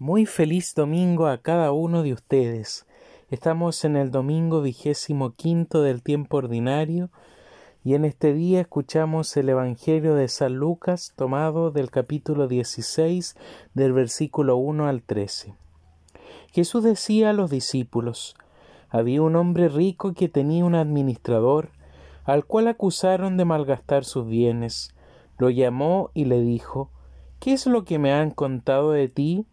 Muy feliz domingo a cada uno de ustedes. Estamos en el domingo vigésimo quinto del tiempo ordinario y en este día escuchamos el Evangelio de San Lucas tomado del capítulo 16 del versículo 1 al 13. Jesús decía a los discípulos, había un hombre rico que tenía un administrador, al cual acusaron de malgastar sus bienes. Lo llamó y le dijo, ¿Qué es lo que me han contado de ti?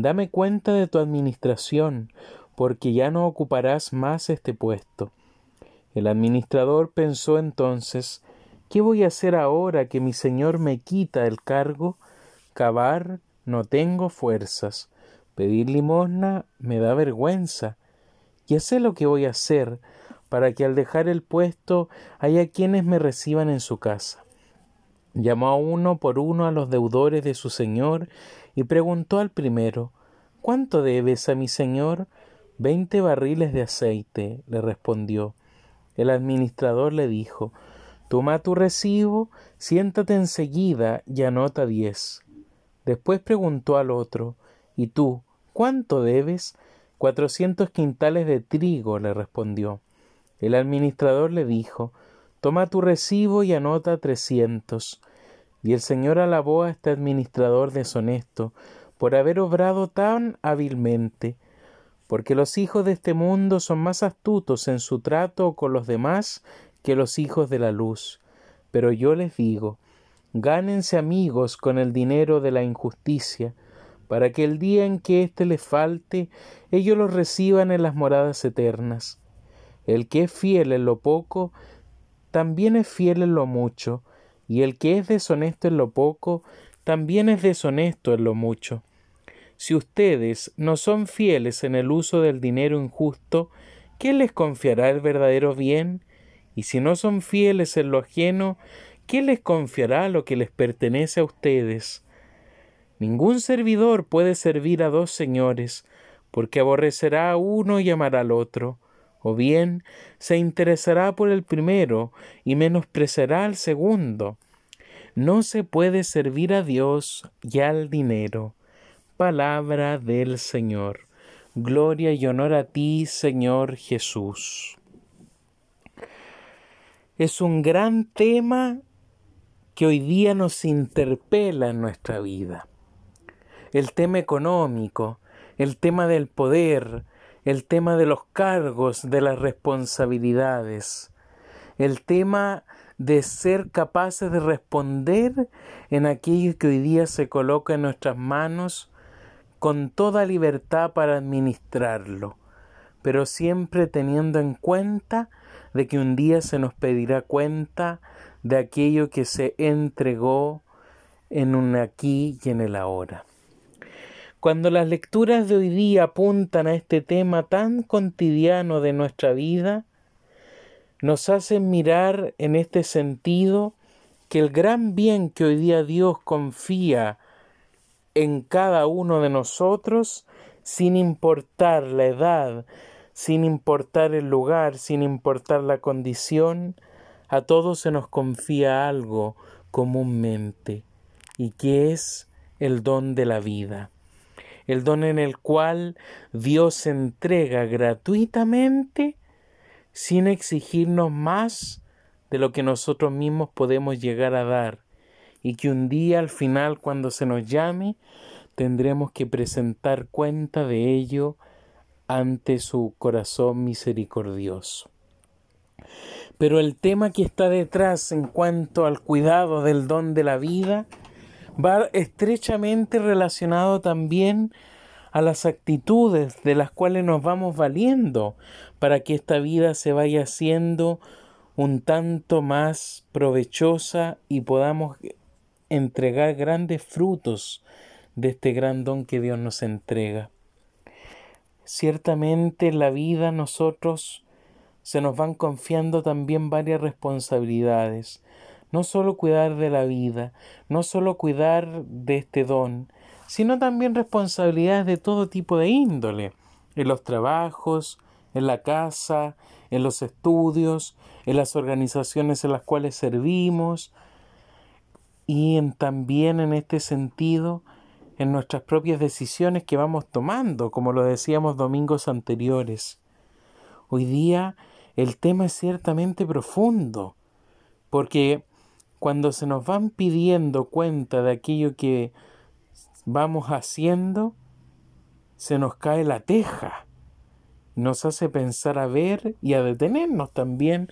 Dame cuenta de tu administración, porque ya no ocuparás más este puesto. El administrador pensó entonces ¿Qué voy a hacer ahora que mi señor me quita el cargo? Cavar no tengo fuerzas. Pedir limosna me da vergüenza. Ya sé lo que voy a hacer para que al dejar el puesto haya quienes me reciban en su casa. Llamó a uno por uno a los deudores de su señor y preguntó al primero ¿Cuánto debes a mi señor? Veinte barriles de aceite, le respondió. El administrador le dijo Toma tu recibo, siéntate enseguida y anota diez. Después preguntó al otro ¿Y tú? ¿Cuánto debes? Cuatrocientos quintales de trigo, le respondió. El administrador le dijo Toma tu recibo y anota trescientos. Y el señor alabó a este administrador deshonesto por haber obrado tan hábilmente, porque los hijos de este mundo son más astutos en su trato con los demás que los hijos de la luz. Pero yo les digo, gánense amigos con el dinero de la injusticia, para que el día en que éste les falte, ellos los reciban en las moradas eternas. El que es fiel en lo poco, también es fiel en lo mucho, y el que es deshonesto en lo poco, también es deshonesto en lo mucho. Si ustedes no son fieles en el uso del dinero injusto, ¿quién les confiará el verdadero bien? Y si no son fieles en lo ajeno, ¿quién les confiará lo que les pertenece a ustedes? Ningún servidor puede servir a dos señores, porque aborrecerá a uno y amará al otro, o bien se interesará por el primero y menospreciará al segundo. No se puede servir a Dios y al dinero. Palabra del Señor. Gloria y honor a ti, Señor Jesús. Es un gran tema que hoy día nos interpela en nuestra vida. El tema económico, el tema del poder, el tema de los cargos, de las responsabilidades, el tema de ser capaces de responder en aquello que hoy día se coloca en nuestras manos con toda libertad para administrarlo, pero siempre teniendo en cuenta de que un día se nos pedirá cuenta de aquello que se entregó en un aquí y en el ahora. Cuando las lecturas de hoy día apuntan a este tema tan cotidiano de nuestra vida, nos hacen mirar en este sentido que el gran bien que hoy día Dios confía en cada uno de nosotros, sin importar la edad, sin importar el lugar, sin importar la condición, a todos se nos confía algo comúnmente, y que es el don de la vida el don en el cual Dios entrega gratuitamente sin exigirnos más de lo que nosotros mismos podemos llegar a dar, y que un día al final cuando se nos llame tendremos que presentar cuenta de ello ante su corazón misericordioso. Pero el tema que está detrás en cuanto al cuidado del don de la vida va estrechamente relacionado también a las actitudes de las cuales nos vamos valiendo para que esta vida se vaya haciendo un tanto más provechosa y podamos entregar grandes frutos de este gran don que Dios nos entrega. Ciertamente en la vida nosotros se nos van confiando también varias responsabilidades, no solo cuidar de la vida, no solo cuidar de este don, sino también responsabilidades de todo tipo de índole, en los trabajos, en la casa, en los estudios, en las organizaciones en las cuales servimos, y en, también en este sentido en nuestras propias decisiones que vamos tomando, como lo decíamos domingos anteriores. Hoy día el tema es ciertamente profundo, porque cuando se nos van pidiendo cuenta de aquello que vamos haciendo, se nos cae la teja. Nos hace pensar a ver y a detenernos también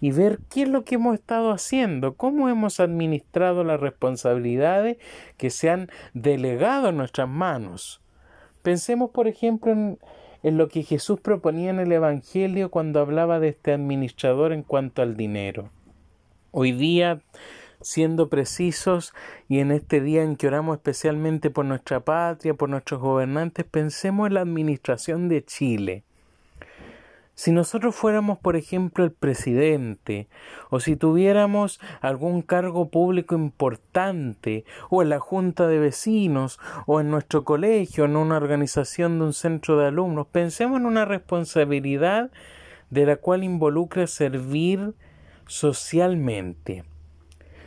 y ver qué es lo que hemos estado haciendo, cómo hemos administrado las responsabilidades que se han delegado en nuestras manos. Pensemos, por ejemplo, en, en lo que Jesús proponía en el Evangelio cuando hablaba de este administrador en cuanto al dinero. Hoy día, siendo precisos, y en este día en que oramos especialmente por nuestra patria, por nuestros gobernantes, pensemos en la administración de Chile. Si nosotros fuéramos, por ejemplo, el presidente, o si tuviéramos algún cargo público importante, o en la junta de vecinos, o en nuestro colegio, en una organización de un centro de alumnos, pensemos en una responsabilidad de la cual involucra servir socialmente.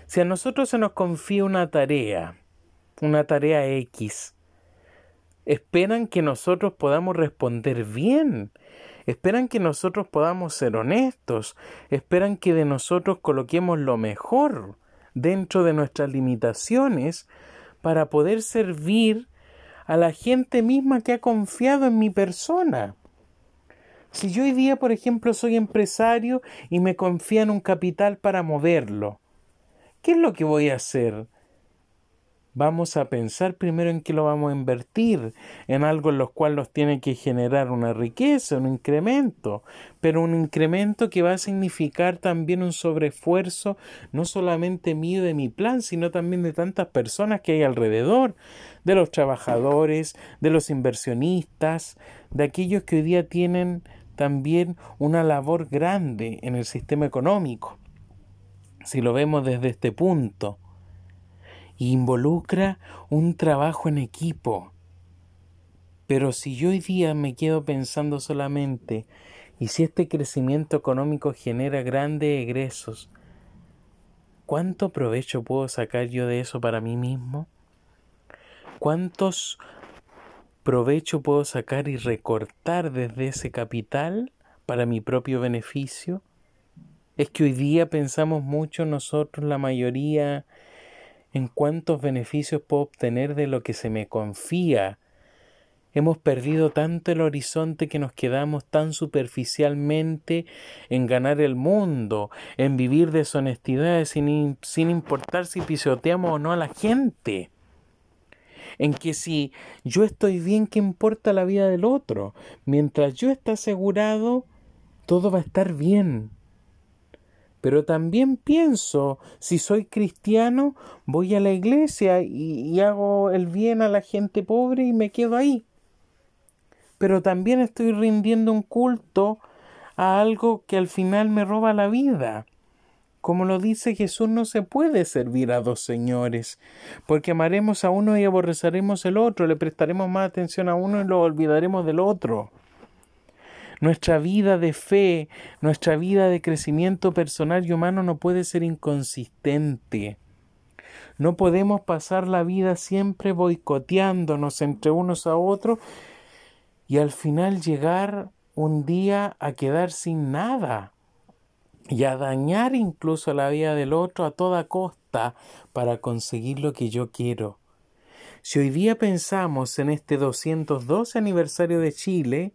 Si a nosotros se nos confía una tarea, una tarea X, esperan que nosotros podamos responder bien, esperan que nosotros podamos ser honestos, esperan que de nosotros coloquemos lo mejor dentro de nuestras limitaciones para poder servir a la gente misma que ha confiado en mi persona. Si yo hoy día, por ejemplo, soy empresario y me confían un capital para moverlo, ¿qué es lo que voy a hacer? vamos a pensar primero en qué lo vamos a invertir, en algo en lo cual nos tiene que generar una riqueza, un incremento, pero un incremento que va a significar también un sobreesfuerzo, no solamente mío de mi plan, sino también de tantas personas que hay alrededor, de los trabajadores, de los inversionistas, de aquellos que hoy día tienen también una labor grande en el sistema económico. Si lo vemos desde este punto, involucra un trabajo en equipo. Pero si yo hoy día me quedo pensando solamente, y si este crecimiento económico genera grandes egresos, ¿cuánto provecho puedo sacar yo de eso para mí mismo? ¿Cuántos provecho puedo sacar y recortar desde ese capital para mi propio beneficio? Es que hoy día pensamos mucho nosotros, la mayoría, en cuántos beneficios puedo obtener de lo que se me confía. Hemos perdido tanto el horizonte que nos quedamos tan superficialmente en ganar el mundo, en vivir deshonestidades sin, sin importar si pisoteamos o no a la gente. En que si yo estoy bien, ¿qué importa la vida del otro? Mientras yo esté asegurado, todo va a estar bien. Pero también pienso, si soy cristiano, voy a la iglesia y, hago el bien a la gente pobre y me quedo ahí. Pero también estoy rindiendo un culto a algo que al final me roba la vida. Como lo dice Jesús, no se puede servir a dos señores, porque amaremos a uno y aborreceremos el otro, le prestaremos más atención a uno y lo olvidaremos del otro. Nuestra vida de fe, nuestra vida de crecimiento personal y humano no puede ser inconsistente. No podemos pasar la vida siempre boicoteándonos entre unos a otros y al final llegar un día a quedar sin nada y a dañar incluso la vida del otro a toda costa para conseguir lo que yo quiero. Si hoy día pensamos en este 212 aniversario de Chile,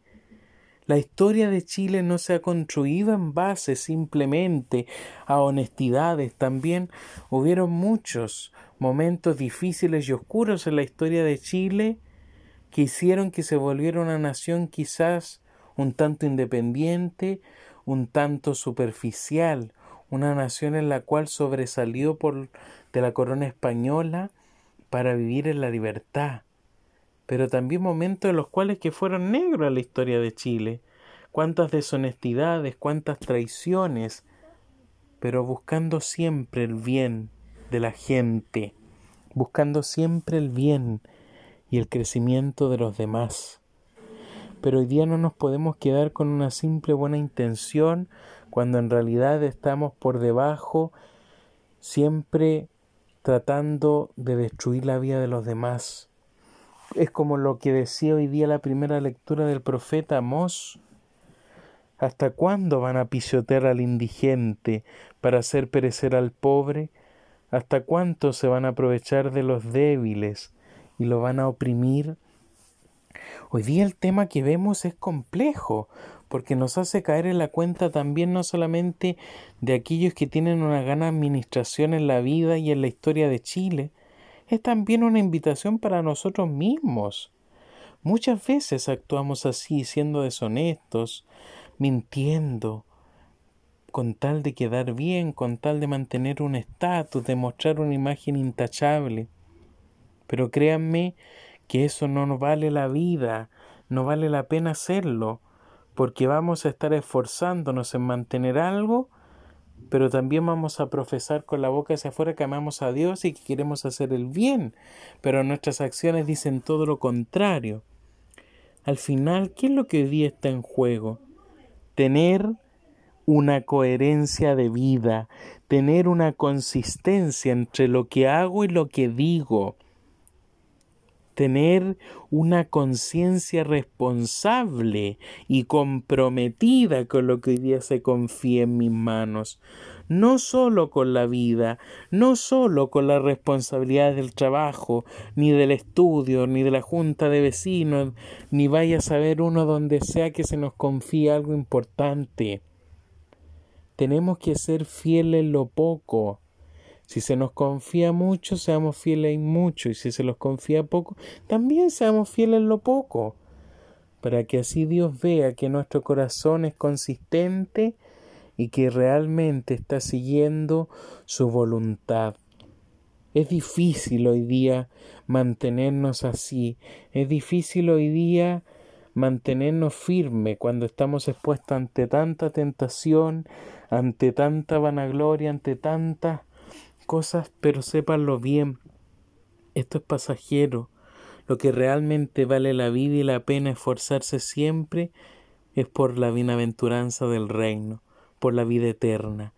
la historia de Chile no se ha construido en base simplemente a honestidades. También hubieron muchos momentos difíciles y oscuros en la historia de Chile que hicieron que se volviera una nación quizás un tanto independiente, un tanto superficial, una nación en la cual sobresalió por de la corona española para vivir en la libertad pero también momentos en los cuales que fueron negros en la historia de Chile. Cuántas deshonestidades, cuántas traiciones, pero buscando siempre el bien de la gente, buscando siempre el bien y el crecimiento de los demás. Pero hoy día no nos podemos quedar con una simple buena intención cuando en realidad estamos por debajo siempre tratando de destruir la vida de los demás es como lo que decía hoy día la primera lectura del profeta Amós. ¿Hasta cuándo van a pisotear al indigente para hacer perecer al pobre? ¿Hasta cuánto se van a aprovechar de los débiles y lo van a oprimir? Hoy día el tema que vemos es complejo, porque nos hace caer en la cuenta también no solamente de aquellos que tienen una gran administración en la vida y en la historia de Chile, es también una invitación para nosotros mismos. Muchas veces actuamos así, siendo deshonestos, mintiendo, con tal de quedar bien, con tal de mantener un estatus, de mostrar una imagen intachable. Pero créanme que eso no nos vale la vida, no vale la pena hacerlo, porque vamos a estar esforzándonos en mantener algo, pero también vamos a profesar con la boca hacia afuera que amamos a Dios y que queremos hacer el bien, pero nuestras acciones dicen todo lo contrario. Al final, ¿qué es lo que hoy día está en juego? Tener una coherencia de vida, tener una consistencia entre lo que hago y lo que digo, tener una conciencia responsable y comprometida con lo que hoy día se confía en mis manos, no solo con la vida, no solo con las responsabilidades del trabajo, ni del estudio, ni de la junta de vecinos, ni vaya a saber uno donde sea que se nos confíe algo importante. Tenemos que ser fieles en lo poco, si se nos confía mucho, seamos fieles en mucho, y si se nos confía poco, también seamos fieles en lo poco, para que así Dios vea que nuestro corazón es consistente y que realmente está siguiendo su voluntad. Es difícil hoy día mantenernos así, es difícil hoy día mantenernos firmes cuando estamos expuestos ante tanta tentación, ante tanta vanagloria, ante tantas cosas, pero sépanlo bien, esto es pasajero. Lo que realmente vale la vida y la pena esforzarse siempre es por la bienaventuranza del reino, por la vida eterna.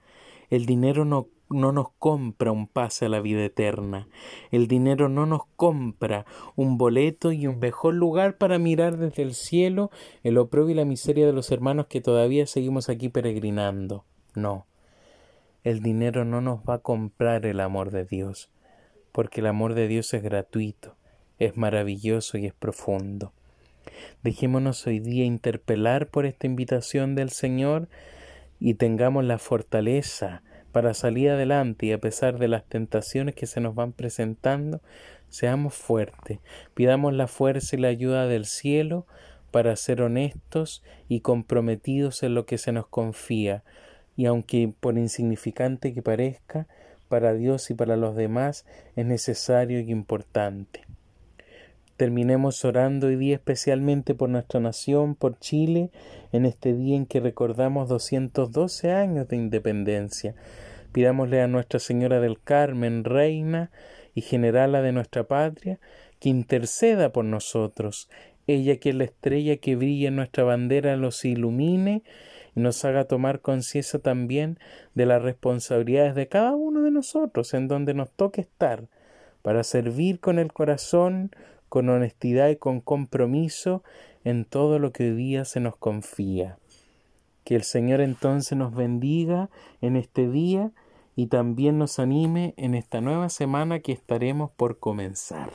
El dinero no, no nos compra un pase a la vida eterna. El dinero no nos compra un boleto y un mejor lugar para mirar desde el cielo el oprobio y la miseria de los hermanos que todavía seguimos aquí peregrinando. No. El dinero no nos va a comprar el amor de Dios, porque el amor de Dios es gratuito, es maravilloso y es profundo. Dejémonos hoy día interpelar por esta invitación del Señor y tengamos la fortaleza para salir adelante y a pesar de las tentaciones que se nos van presentando, seamos fuertes, pidamos la fuerza y la ayuda del cielo para ser honestos y comprometidos en lo que se nos confía, y aunque por insignificante que parezca, para Dios y para los demás es necesario y importante. Terminemos orando hoy día especialmente por nuestra nación, por Chile, en este día en que recordamos 212 años de independencia. Pidámosle a Nuestra Señora del Carmen, Reina y Generala de nuestra patria, que interceda por nosotros, ella que es la estrella que brilla en nuestra bandera los ilumine y nos haga tomar conciencia también de las responsabilidades de cada uno de nosotros en donde nos toque estar para servir con el corazón, con honestidad y con compromiso en todo lo que hoy día se nos confía. Que el Señor entonces nos bendiga en este día y también nos anime en esta nueva semana que estaremos por comenzar.